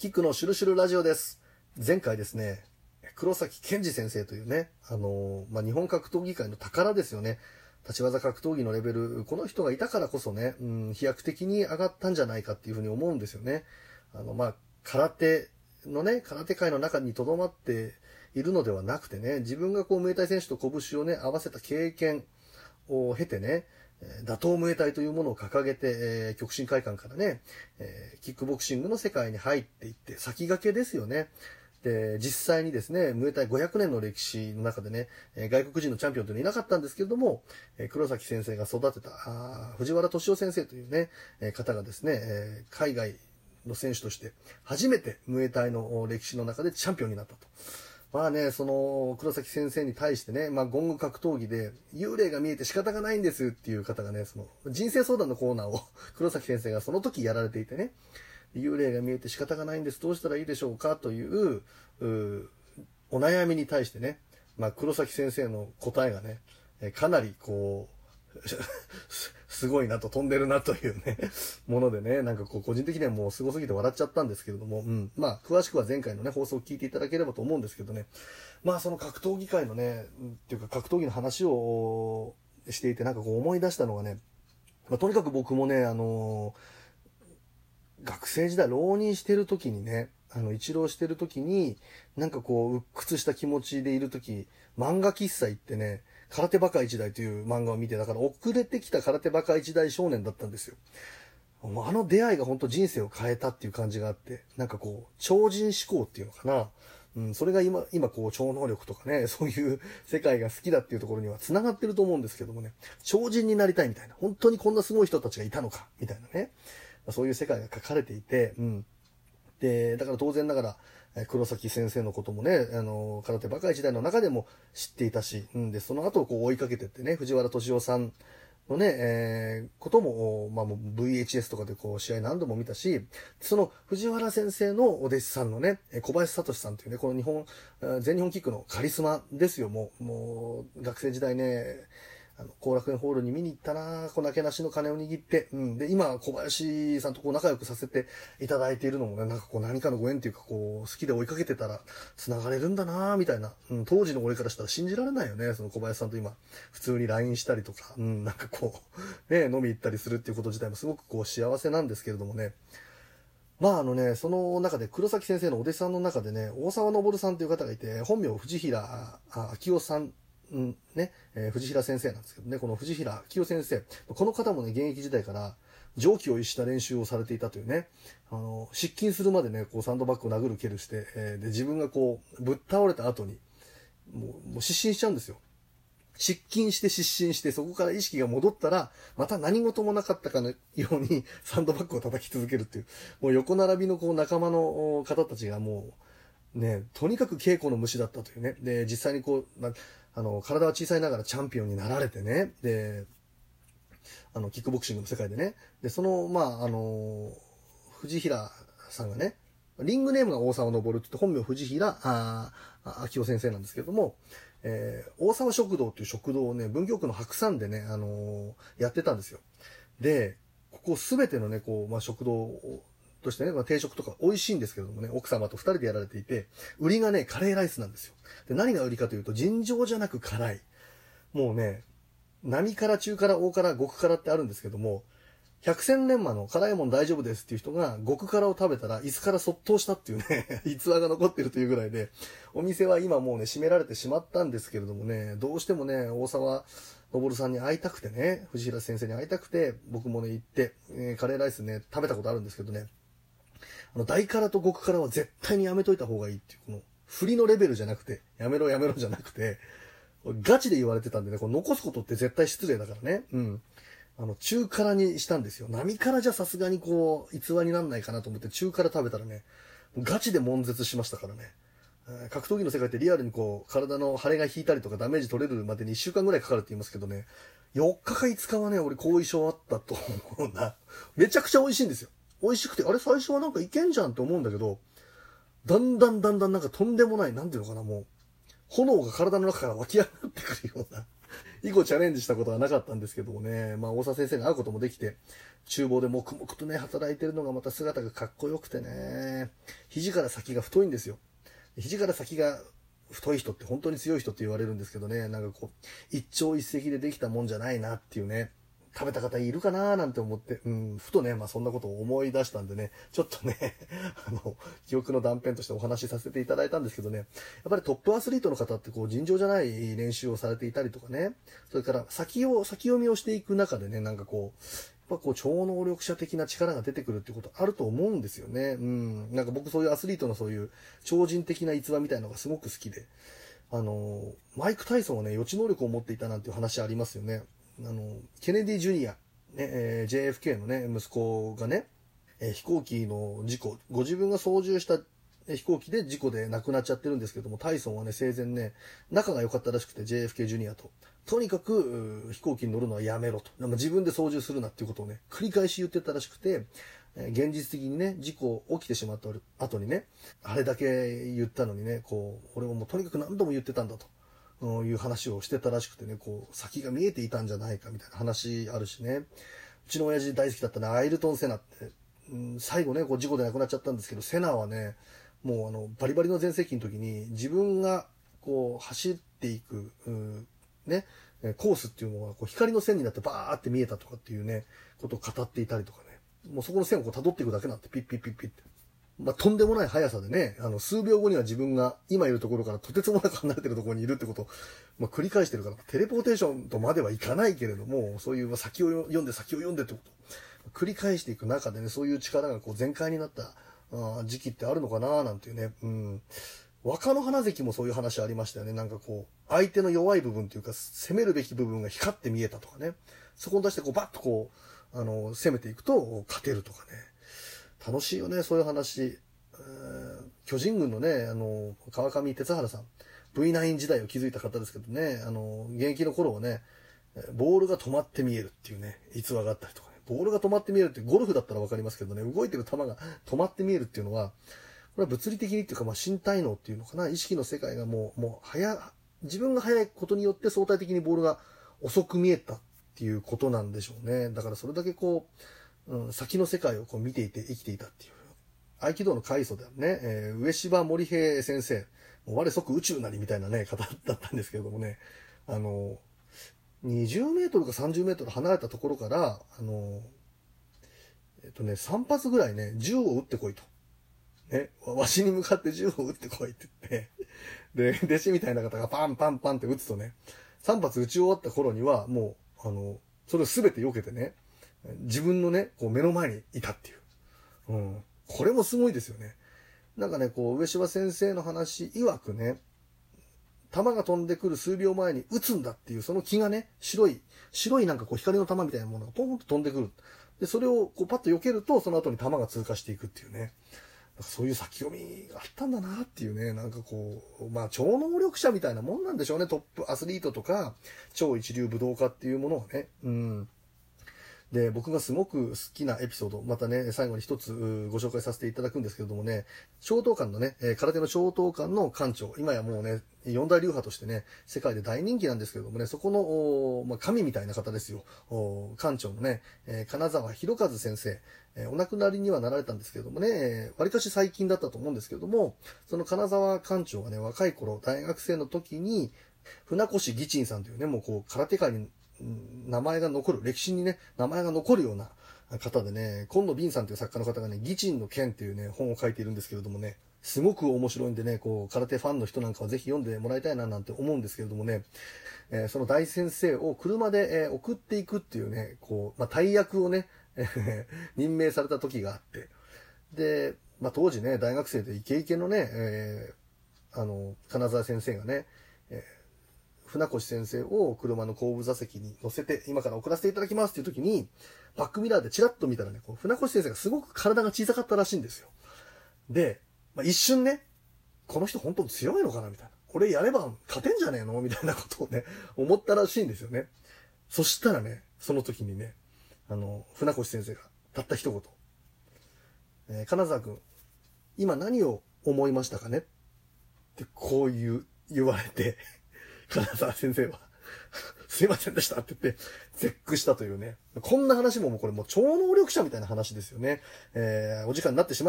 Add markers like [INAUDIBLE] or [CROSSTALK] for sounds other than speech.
キックのシュルシュルラジオです。前回ですね、黒崎健二先生というね、あのまあ、日本格闘技界の宝ですよね。立ち技格闘技のレベル、この人がいたからこそね、うん、飛躍的に上がったんじゃないかっていうふうに思うんですよね。あの、まあ、空手のね、空手界の中に留まっているのではなくてね、自分がこう、ムエタイ選手と拳をね、合わせた経験を経てね、打倒ムエタイというものを掲げて、えー極真会館からね、えーキックボクシングの世界に入っていって、先駆けですよね。で、実際にですね、ムエタイ500年の歴史の中でね、外国人のチャンピオンというのはいなかったんですけれども、黒崎先生が育てた、藤原敏夫先生というね、方がですね、海外の選手として初めてムエタイの歴史の中でチャンピオンになったと。まあね、その黒崎先生に対してね、まあ、ゴング格闘技で幽霊が見えて仕方がないんですっていう方がね、その人生相談のコーナーを [LAUGHS] 黒崎先生がその時やられていてね、幽霊が見えて仕方がないんです、どうしたらいいでしょうかという、うお悩みに対してね、まあ、黒崎先生の答えがね、かなりこう、[LAUGHS] すごいなと飛んでるなというね、[LAUGHS] ものでね、なんかこう個人的にはもうすごすぎて笑っちゃったんですけれども、うん。まあ、詳しくは前回のね、放送を聞いていただければと思うんですけどね、まあその格闘技界のね、っていうか格闘技の話をしていてなんかこう思い出したのがね、まあ、とにかく僕もね、あの学生時代浪人してる時にね、あの、一浪してる時に、なんかこう、鬱屈した気持ちでいる時、漫画喫茶行ってね、空手バカ一代という漫画を見て、だから遅れてきた空手バカ一代少年だったんですよ。もうあの出会いが本当人生を変えたっていう感じがあって、なんかこう、超人思考っていうのかな。うん、それが今、今こう、超能力とかね、[LAUGHS] そういう世界が好きだっていうところには繋がってると思うんですけどもね、超人になりたいみたいな、本当にこんなすごい人たちがいたのか、みたいなね、そういう世界が書かれていて、うん。で、だから当然ながら、黒崎先生のこともね、あの、空手バカ一代の中でも知っていたし、うん、で、その後こう追いかけてってね、藤原敏夫さんのね、えーことも、まあもう VHS とかでこう試合何度も見たし、その藤原先生のお弟子さんのね、小林聡さんというね、この日本、全日本キックのカリスマですよ、もう、もう、学生時代ね、あの、後楽園ホールに見に行ったなこう、なけなしの金を握って、うん。で、今、小林さんとこう仲良くさせていただいているのもね、なんかこう、何かのご縁っていうか、こう、好きで追いかけてたら、繋がれるんだなみたいな。うん、当時の俺からしたら信じられないよね、その小林さんと今、普通に LINE したりとか、うん、なんかこう、ね、飲み行ったりするっていうこと自体もすごくこう、幸せなんですけれどもね。まああのね、その中で黒崎先生のお弟子さんの中でね、大沢昇さんという方がいて、本名藤平あ明夫さん、うん、ね、えー藤平先生なんですけどね、この藤平明夫先生、この方もね、現役時代から常軌を逸した練習をされていたというね、あの、失禁するまでね、こうサンドバッグを殴る蹴るして、えーで、自分がこう、ぶっ倒れた後に、もう、もう失神しちゃうんですよ。失禁して失神して、そこから意識が戻ったら、また何事もなかったかのように、サンドバッグを叩き続けるっていう、もう横並びのこう仲間の方たちがもう、ね、とにかく稽古の虫だったというね。で、実際にこう、なあの、体は小さいながらチャンピオンになられてね。で、あの、キックボクシングの世界でね。で、その、まあ、あの、藤平さんがね、リングネームが大沢昇って言って、本名藤平、ああ、秋夫先生なんですけども、えー大沢食堂っていう食堂をね、文京区の白山でね、あのーやってたんですよ。で、ここすべてのね、こう、まあ、食堂をとしてね、まあ、定食とか美味しいんですけどもね、奥様と二人でやられていて、売りがね、カレーライスなんですよ。で、何が売りかというと、尋常じゃなく辛い。もうね、並辛、中辛、大辛、極辛ってあるんですけども、百戦錬磨の辛いもん大丈夫ですっていう人が極辛を食べたら椅子からそっとしたっていうね、[LAUGHS] 逸話が残ってるというぐらいで、お店は今もうね、閉められてしまったんですけれどもね、どうしてもね、大沢昇さんに会いたくてね、藤平先生に会いたくて、僕もね、行って、えカレーライスね、食べたことあるんですけどね、あの、大辛と極辛は絶対にやめといた方がいいっていう、この、振りのレベルじゃなくて、やめろやめろじゃなくて、ガチで言われてたんでね、これ残すことって絶対失礼だからね。うん。あの、中辛にしたんですよ。並辛じゃさすがにこう、逸話になんないかなと思って中辛食べたらね、ガチで悶絶しましたからね。格闘技の世界ってリアルにこう、体の腫れが引いたりとかダメージ取れるまでに1週間ぐらいかかるって言いますけどね、4日か5日はね、俺後遺症あったと思うな。めちゃくちゃ美味しいんですよ。美味しくて、あれ最初はなんかいけんじゃんって思うんだけど、だんだんだんだんなんかとんでもない、なんていうのかな、もう、炎が体の中から湧き上がってくるような、[LAUGHS] 以後チャレンジしたことはなかったんですけどもね、まあ、大沢先生に会うこともできて、厨房で黙々とね、働いてるのがまた姿がかっこよくてね、肘から先が太いんですよ。肘から先が太い人って本当に強い人って言われるんですけどね、なんかこう、一朝一夕でできたもんじゃないなっていうね、食べた方いるかなーなんて思って、うん、ふとね、まあそんなことを思い出したんでね、ちょっとね、[LAUGHS] あの、記憶の断片としてお話しさせていただいたんですけどね、やっぱりトップアスリートの方ってこう尋常じゃない練習をされていたりとかね、それから先を、先読みをしていく中でね、なんかこう、やっぱこう超能力者的な力が出てくるってことあると思うんですよね。うん。なんか僕そういうアスリートのそういう超人的な逸話みたいのがすごく好きで。あの、マイク・タイソンはね、予知能力を持っていたなんていう話ありますよね。あの、ケネディ・ジュニア、ね、えー、JFK のね、息子がね、えー、飛行機の事故、ご自分が操縦した飛行機で事故で亡くなっちゃってるんですけども、タイソンはね、生前ね、仲が良かったらしくて、JFK ジュニアと。とにかく、飛行機に乗るのはやめろと。自分で操縦するなっていうことをね、繰り返し言ってたらしくて、現実的にね、事故起きてしまった後にね、あれだけ言ったのにね、こう、俺ももうとにかく何度も言ってたんだと。いう話をしてたらしくてね、こう、先が見えていたんじゃないかみたいな話あるしね。うちの親父大好きだったね、アイルトン・セナって、うん、最後ね、こう事故で亡くなっちゃったんですけど、セナはね、もうあの、バリバリの全盛期の時に自分がこう走っていく、うん、ね、コースっていうのがこう光の線になってバーって見えたとかっていうね、ことを語っていたりとかね。もうそこの線をこう辿っていくだけなんてピッピッピッピッって。まあ、とんでもない速さでね、あの、数秒後には自分が今いるところからとてつもなく離れてるところにいるってことを、まあ、繰り返してるから、テレポーテーションとまではいかないけれども、そういう先を読んで先を読んでってこと繰り返していく中でね、そういう力がこう全開になったあ時期ってあるのかななんていうね、うん。若の花関もそういう話ありましたよね。なんかこう、相手の弱い部分というか、攻めるべき部分が光って見えたとかね。そこに出してこう、バッとこう、あの、攻めていくと、勝てるとかね。楽しいよね、そういう話。巨人軍のね、あの、川上哲原さん。V9 時代を築いた方ですけどね、あの、現役の頃はね、ボールが止まって見えるっていうね、逸話があったりとかね。ボールが止まって見えるって、ゴルフだったらわかりますけどね、動いてる球が止まって見えるっていうのは、これは物理的にっていうか、まあ、身体能っていうのかな、意識の世界がもう、もう、早、自分が早いことによって相対的にボールが遅く見えたっていうことなんでしょうね。だからそれだけこう、うん、先の世界をこう見ていて生きていたっていう。合気道の開祖であるね、えー、上芝森平先生、もう我即宇宙なりみたいなね、方だったんですけれどもね、あの、20メートルか30メートル離れたところから、あの、えっとね、3発ぐらいね、銃を撃ってこいと。ね、わしに向かって銃を撃ってこいって言って、で、弟子みたいな方がパンパンパンって撃つとね、3発撃ち終わった頃には、もう、あの、それを全て避けてね、自分のね、こう目の前にいたっていう。うん。これもすごいですよね。なんかね、こう、上島先生の話曰くね、弾が飛んでくる数秒前に撃つんだっていう、その気がね、白い、白いなんかこう光の玉みたいなものがポンと飛んでくる。で、それをこうパッと避けると、その後に弾が通過していくっていうね。そういう先読みがあったんだなっていうね、なんかこう、まあ超能力者みたいなもんなんでしょうね、トップアスリートとか、超一流武道家っていうものをね。うん。で、僕がすごく好きなエピソード、またね、最後に一つご紹介させていただくんですけれどもね、小東館のね、空手の小東館の館長、今やもうね、四大流派としてね、世界で大人気なんですけれどもね、そこの、まあ、神みたいな方ですよ。館長のね、え金沢博和先生、えお亡くなりにはなられたんですけれどもね、わりかし最近だったと思うんですけれども、その金沢館長がね、若い頃、大学生の時に、船越義鎮さんというね、もうこう、空手界に名前が残る、歴史にね、名前が残るような方でね、今野敏さんという作家の方がね、義鎮の剣っていうね、本を書いているんですけれどもね、すごく面白いんでね、こう、空手ファンの人なんかはぜひ読んでもらいたいななんて思うんですけれどもね、えー、その大先生を車で、えー、送っていくっていうね、こう、まあ、大役をね、任命された時があって、で、まあ、当時ね、大学生でイケイケのね、えー、あの、金沢先生がね、えー船越先生を車の後部座席に乗せて、今から送らせていただきますっていう時に、バックミラーでチラッと見たらね、こう船越先生がすごく体が小さかったらしいんですよ。で、まあ、一瞬ね、この人本当に強いのかなみたいな。これやれば勝てんじゃねえのみたいなことをね、思ったらしいんですよね。そしたらね、その時にね、あの、船越先生がたった一言。えー、金沢君、今何を思いましたかね？ってこう言う、言われて金沢先生は [LAUGHS] すいませんでしたって言って、絶句したというね。こんな話ももうこれもう超能力者みたいな話ですよね。えー、お時間になってしまい